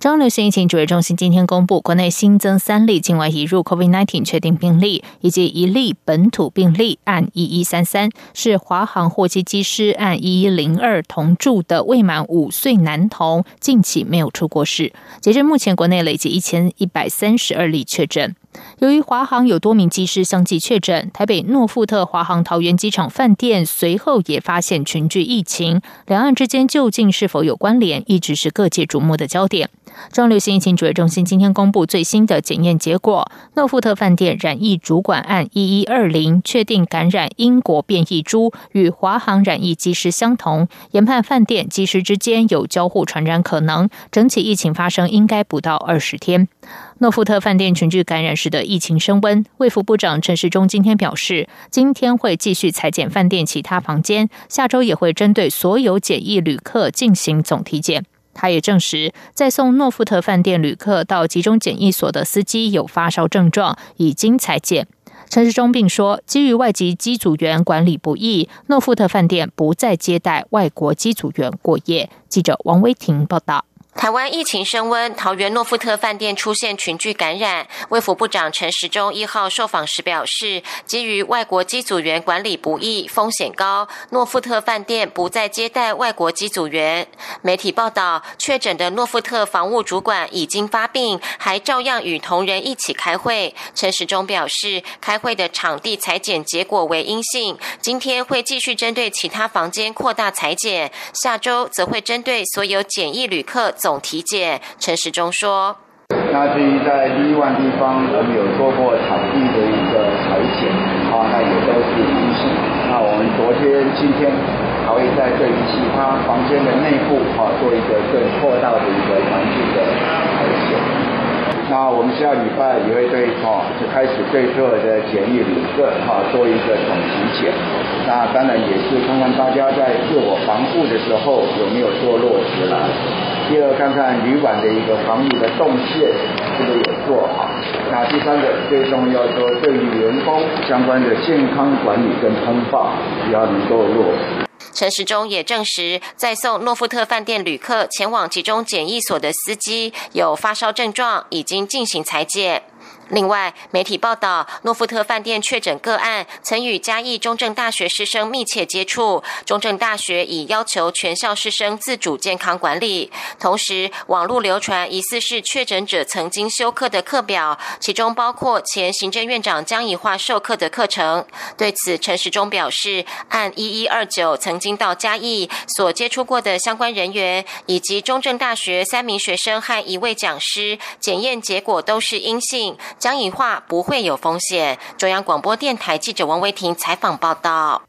中流行疫情指挥中心今天公布，国内新增三例境外移入 COVID nineteen 确定病例，以及一例本土病例，按一一三三是华航货机机师，按一一零二同住的未满五岁男童，近期没有出过事。截至目前，国内累计一千一百三十二例确诊。由于华航有多名机师相继确诊，台北诺富特华航桃园机场饭店随后也发现群聚疫情，两岸之间究竟是否有关联，一直是各界瞩目的焦点。中流行疫情指挥中心今天公布最新的检验结果，诺富特饭店染疫主管案一一二零确定感染英国变异株，与华航染疫机师相同，研判饭店机师之间有交互传染可能，整体疫情发生应该不到二十天。诺富特饭店群聚感染时的疫情升温，卫福部长陈时中今天表示，今天会继续裁剪饭店其他房间，下周也会针对所有检疫旅客进行总体检。他也证实，在送诺富特饭店旅客到集中检疫所的司机有发烧症状，已经裁剪。陈时中并说，基于外籍机组员管理不易，诺富特饭店不再接待外国机组员过夜。记者王威婷报道。台湾疫情升温，桃园诺富特饭店出现群聚感染。卫福部长陈时中一号受访时表示，基于外国机组员管理不易、风险高，诺富特饭店不再接待外国机组员。媒体报道，确诊的诺富特房务主管已经发病，还照样与同仁一起开会。陈时中表示，开会的场地裁剪结果为阴性，今天会继续针对其他房间扩大裁剪，下周则会针对所有检疫旅客走。总体检，陈时中说：“那至于在第一万地方，我们有做过场地的一个裁剪，啊，那也都是阴性。那我们昨天、今天还会在对于其他房间的内部，啊，做一个更扩大的一个环境的。”那我们下礼拜也会对哈，就开始对所有的检疫旅客哈做一个总体检。那当然也是看看大家在自我防护的时候有没有做落实了。第二，看看旅馆的一个防疫的动线是不是有做好。那第三个最重要说，对于员工相关的健康管理跟通报要能够落实。陈时中也证实，在送诺富特饭店旅客前往集中检疫所的司机有发烧症状，已经进行裁剪。另外，媒体报道，诺富特饭店确诊个案曾与嘉义中正大学师生密切接触，中正大学已要求全校师生自主健康管理。同时，网络流传疑似是确诊者曾经修课的课表，其中包括前行政院长江宜桦授课的课程。对此，陈时中表示，按一一二九曾经到嘉义所接触过的相关人员，以及中正大学三名学生和一位讲师，检验结果都是阴性。江宜桦不会有风险。中央广播电台记者王维婷采访报道。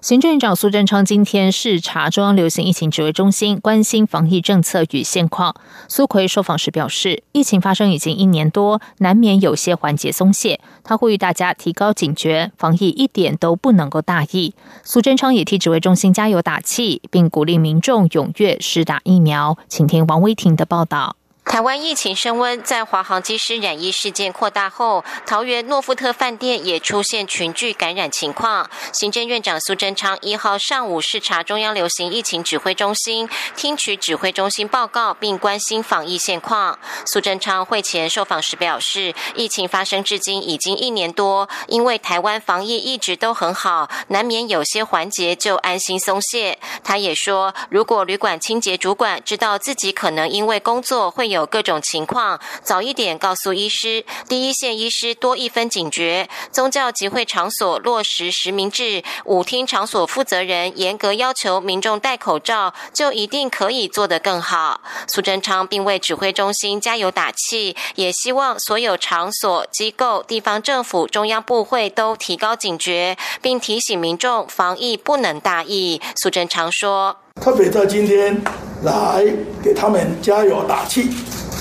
行政院长苏贞昌今天视察中央流行疫情指挥中心，关心防疫政策与现况。苏奎受访时表示，疫情发生已经一年多，难免有些环节松懈。他呼吁大家提高警觉，防疫一点都不能够大意。苏贞昌也替指挥中心加油打气，并鼓励民众踊跃施打疫苗。请听王威婷的报道。台湾疫情升温，在华航机师染疫事件扩大后，桃园诺富特饭店也出现群聚感染情况。行政院长苏贞昌一号上午视察中央流行疫情指挥中心，听取指挥中心报告，并关心防疫现况。苏贞昌会前受访时表示，疫情发生至今已经一年多，因为台湾防疫一直都很好，难免有些环节就安心松懈。他也说，如果旅馆清洁主管知道自己可能因为工作会有有各种情况，早一点告诉医师，第一线医师多一分警觉。宗教集会场所落实实名制，舞厅场所负责人严格要求民众戴口罩，就一定可以做得更好。苏贞昌并为指挥中心加油打气，也希望所有场所、机构、地方政府、中央部会都提高警觉，并提醒民众防疫不能大意。苏贞昌说。特别在今天来给他们加油打气，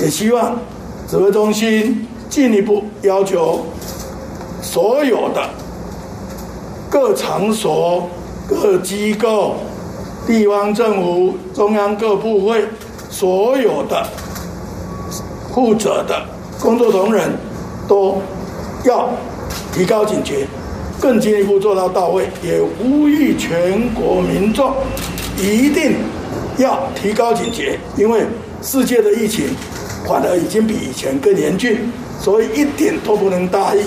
也希望指挥中心进一步要求所有的各场所各机构、地方政府、中央各部会所有的负责的工作同仁，都要提高警觉，更进一步做到到位。也呼吁全国民众一定要提高警觉，因为世界的疫情反而已经比以前更严峻，所以一点都不能大意。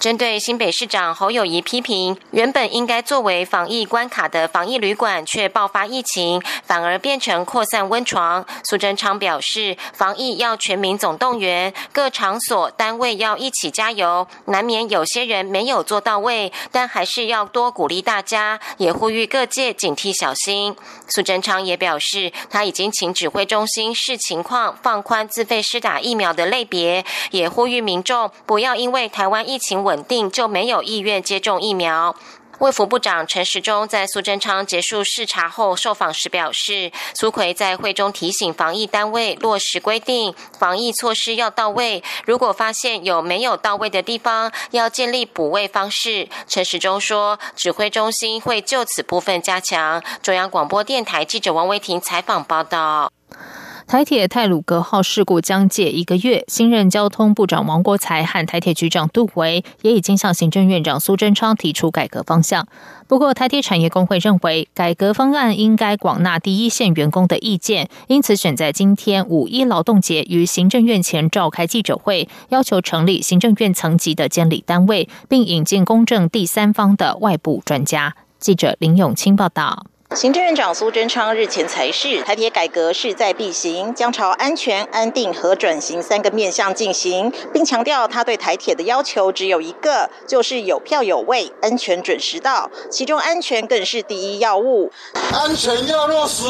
针对新北市长侯友谊批评，原本应该作为防疫关卡的防疫旅馆，却爆发疫情，反而变成扩散温床。苏贞昌表示，防疫要全民总动员，各场所单位要一起加油。难免有些人没有做到位，但还是要多鼓励大家，也呼吁各界警惕小心。苏贞昌也表示，他已经请指挥中心视情况放宽自费施打疫苗的类别，也呼吁民众不要因为台湾疫情稳。定就没有意愿接种疫苗。卫福部长陈时中在苏贞昌结束视察后受访时表示，苏奎在会中提醒防疫单位落实规定，防疫措施要到位。如果发现有没有到位的地方，要建立补位方式。陈时中说，指挥中心会就此部分加强。中央广播电台记者王维婷采访报道。台铁泰鲁格号事故将届一个月，新任交通部长王国才和台铁局长杜维也已经向行政院长苏贞昌提出改革方向。不过，台铁产业工会认为改革方案应该广纳第一线员工的意见，因此选在今天五一劳动节于行政院前召开记者会，要求成立行政院层级的监理单位，并引进公正第三方的外部专家。记者林永清报道。行政院长苏贞昌日前才是台铁改革势在必行，将朝安全、安定和转型三个面向进行，并强调他对台铁的要求只有一个，就是有票有位，安全准时到，其中安全更是第一要务。安全要落实，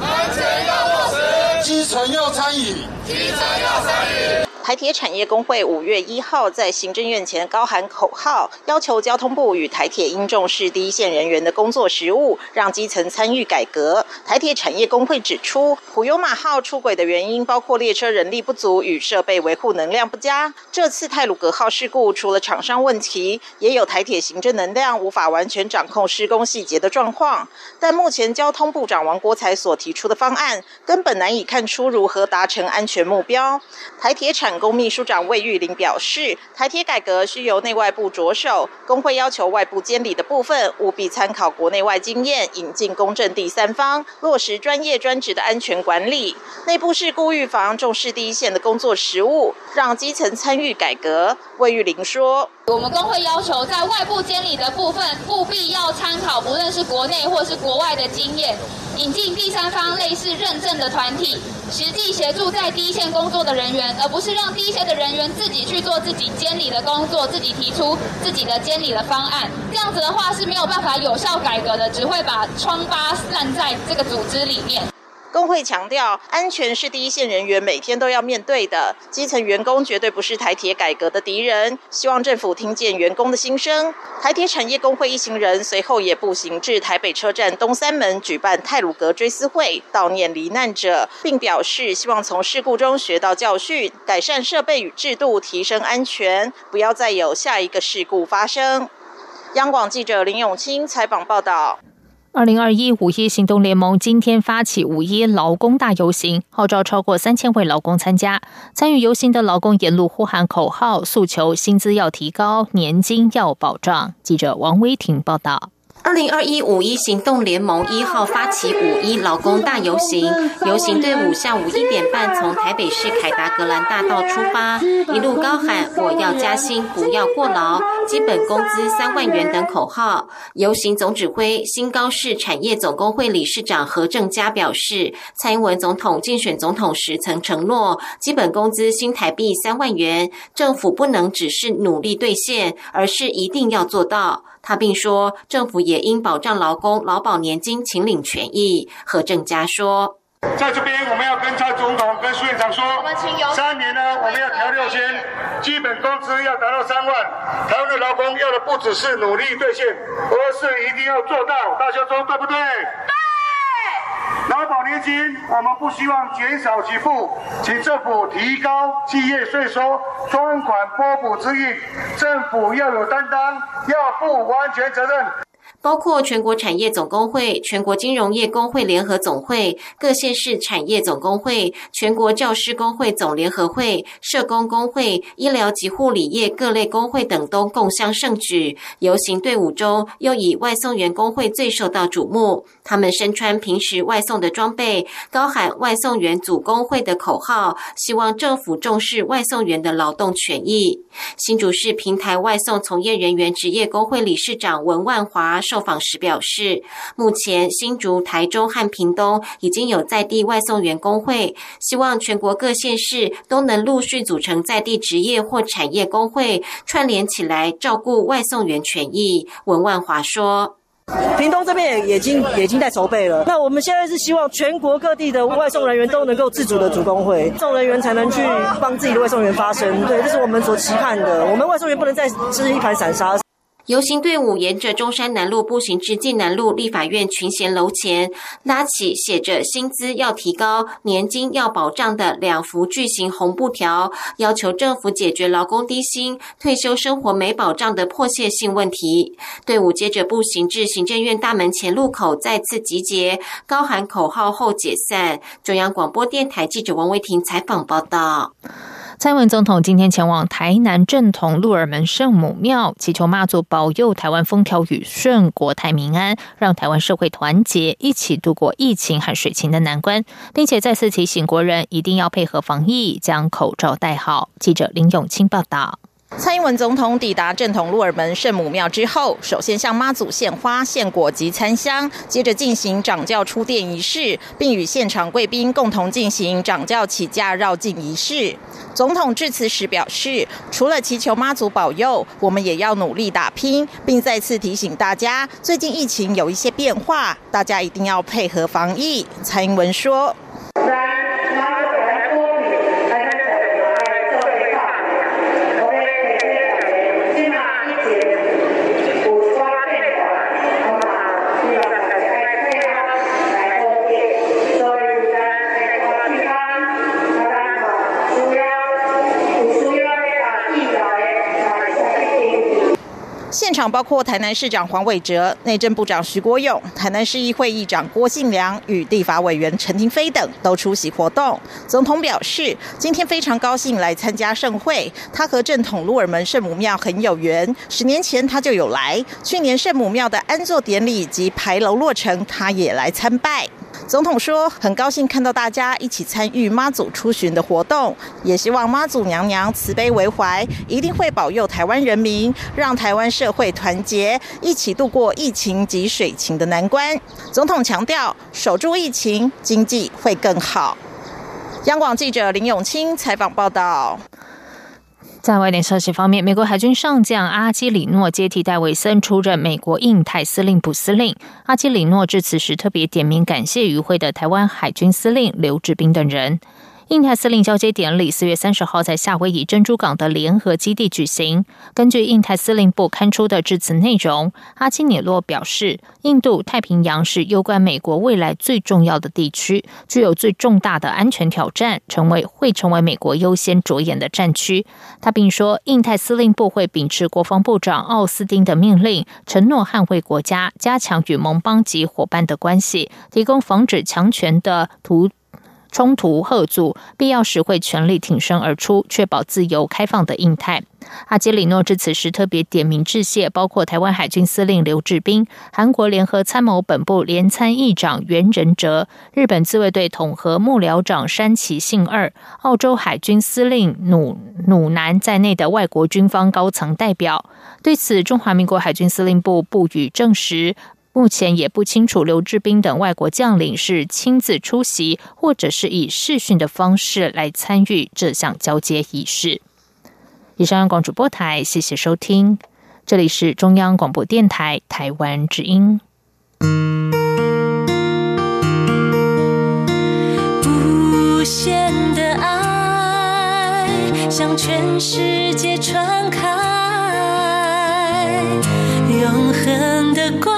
安全要落实，基层要参与，基层要参与。台铁产业工会五月一号在行政院前高喊口号，要求交通部与台铁应重视第一线人员的工作实务，让基层参与改革。台铁产业工会指出，普悠马号出轨的原因包括列车人力不足与设备维护能量不佳。这次泰鲁格号事故，除了厂商问题，也有台铁行政能量无法完全掌控施工细节的状况。但目前交通部长王国才所提出的方案，根本难以看出如何达成安全目标。台铁产工秘书长魏玉玲表示，台铁改革需由内外部着手，工会要求外部监理的部分务必参考国内外经验，引进公正第三方，落实专业专职的安全管理。内部事故预防，重视第一线的工作实务，让基层参与改革。魏玉玲说。我们工会要求，在外部监理的部分，务必要参考不论是国内或是国外的经验，引进第三方类似认证的团体，实际协助在第一线工作的人员，而不是让第一线的人员自己去做自己监理的工作，自己提出自己的监理的方案。这样子的话是没有办法有效改革的，只会把疮疤烂在这个组织里面。工会强调，安全是第一线人员每天都要面对的，基层员工绝对不是台铁改革的敌人。希望政府听见员工的心声。台铁产业工会一行人随后也步行至台北车站东三门举办泰鲁格追思会，悼念罹难者，并表示希望从事故中学到教训，改善设备与制度，提升安全，不要再有下一个事故发生。央广记者林永清采访报道。二零二一五一行动联盟今天发起五一劳工大游行，号召超过三千位劳工参加。参与游行的劳工沿路呼喊口号，诉求薪资要提高，年金要保障。记者王威婷报道。二零二一五一行动联盟一号发起五一劳工大游行，游行队伍下午一点半从台北市凯达格兰大道出发，一路高喊“我要加薪，不要过劳，基本工资三万元”等口号。游行总指挥新高市产业总工会理事长何正佳表示，蔡英文总统竞选总统时曾承诺，基本工资新台币三万元，政府不能只是努力兑现，而是一定要做到。他并说，政府也应保障劳工劳保年金请领权益。何正佳说，在这边我们要跟蔡总统、跟苏院长说，三年呢，我们要调六千，基本工资要达到三万。台湾的劳工要的不只是努力兑现，而是一定要做到。大家说对不对？劳保年金，我们不希望减少给付，请政府提高企业税收专款拨补之意，政府要有担当，要负完全责任。包括全国产业总工会、全国金融业工会联合总会、各县市产业总工会、全国教师工会总联合会、社工工会、医疗及护理业各类工会等都共襄盛举。游行队伍中，又以外送员工会最受到瞩目。他们身穿平时外送的装备，高喊“外送员组工会”的口号，希望政府重视外送员的劳动权益。新竹市平台外送从业人员职业工会理事长文万华受访时表示，目前新竹、台中和屏东已经有在地外送员工会，希望全国各县市都能陆续组成在地职业或产业工会，串联起来照顾外送员权益。文万华说。屏东这边也已经已经在筹备了。那我们现在是希望全国各地的外送人员都能够自主的组工会，送人员才能去帮自己的外送员发声。对，这是我们所期盼的。我们外送员不能再是一盘散沙。游行队伍沿着中山南路步行至晋南路立法院群贤楼前，拉起写着“薪资要提高，年金要保障”的两幅巨型红布条，要求政府解决劳工低薪、退休生活没保障的迫切性问题。队伍接着步行至行政院大门前路口，再次集结，高喊口号后解散。中央广播电台记者王维婷采访报道。蔡英文总统今天前往台南正统鹿耳门圣母庙，祈求妈祖保佑台湾风调雨顺、国泰民安，让台湾社会团结，一起度过疫情和水情的难关，并且再次提醒国人一定要配合防疫，将口罩戴好。记者林永清报道。蔡英文总统抵达正统鹿耳门圣母庙之后，首先向妈祖献花、献果及参香，接着进行掌教出殿仪式，并与现场贵宾共同进行掌教起驾绕境仪式。总统致辞时表示，除了祈求妈祖保佑，我们也要努力打拼，并再次提醒大家，最近疫情有一些变化，大家一定要配合防疫。蔡英文说。包括台南市长黄伟哲、内政部长徐国勇、台南市议会议长郭信良与地法委员陈廷飞等都出席活动。总统表示，今天非常高兴来参加盛会。他和正统鹿耳门圣母庙很有缘，十年前他就有来。去年圣母庙的安座典礼及牌楼落成，他也来参拜。总统说：“很高兴看到大家一起参与妈祖出巡的活动，也希望妈祖娘娘慈悲为怀，一定会保佑台湾人民，让台湾社会团结，一起度过疫情及水情的难关。”总统强调：“守住疫情，经济会更好。”央广记者林永清采访报道。在外电消息方面，美国海军上将阿基里诺接替戴维森出任美国印太司令部司令。阿基里诺致辞时特别点名感谢与会的台湾海军司令刘志斌等人。印太司令交接典礼四月三十号在夏威夷珍珠港的联合基地举行。根据印太司令部刊出的致辞内容，阿基米洛表示，印度太平洋是攸关美国未来最重要的地区，具有最重大的安全挑战，成为会成为美国优先着眼的战区。他并说，印太司令部会秉持国防部长奥斯汀的命令，承诺捍卫国家，加强与盟邦及伙伴的关系，提供防止强权的图。冲突贺阻，必要时会全力挺身而出，确保自由开放的印太。阿基里诺致辞时特别点名致谢，包括台湾海军司令刘志斌、韩国联合参谋本部联参议长袁仁哲、日本自卫队统合幕僚长山崎幸二、澳洲海军司令努努南在内的外国军方高层代表。对此，中华民国海军司令部不予证实。目前也不清楚刘志斌等外国将领是亲自出席，或者是以视讯的方式来参与这项交接仪式。以上央，广主播台，谢谢收听，这里是中央广播电台台湾之音。无限的爱向全世界传开，永恒的光。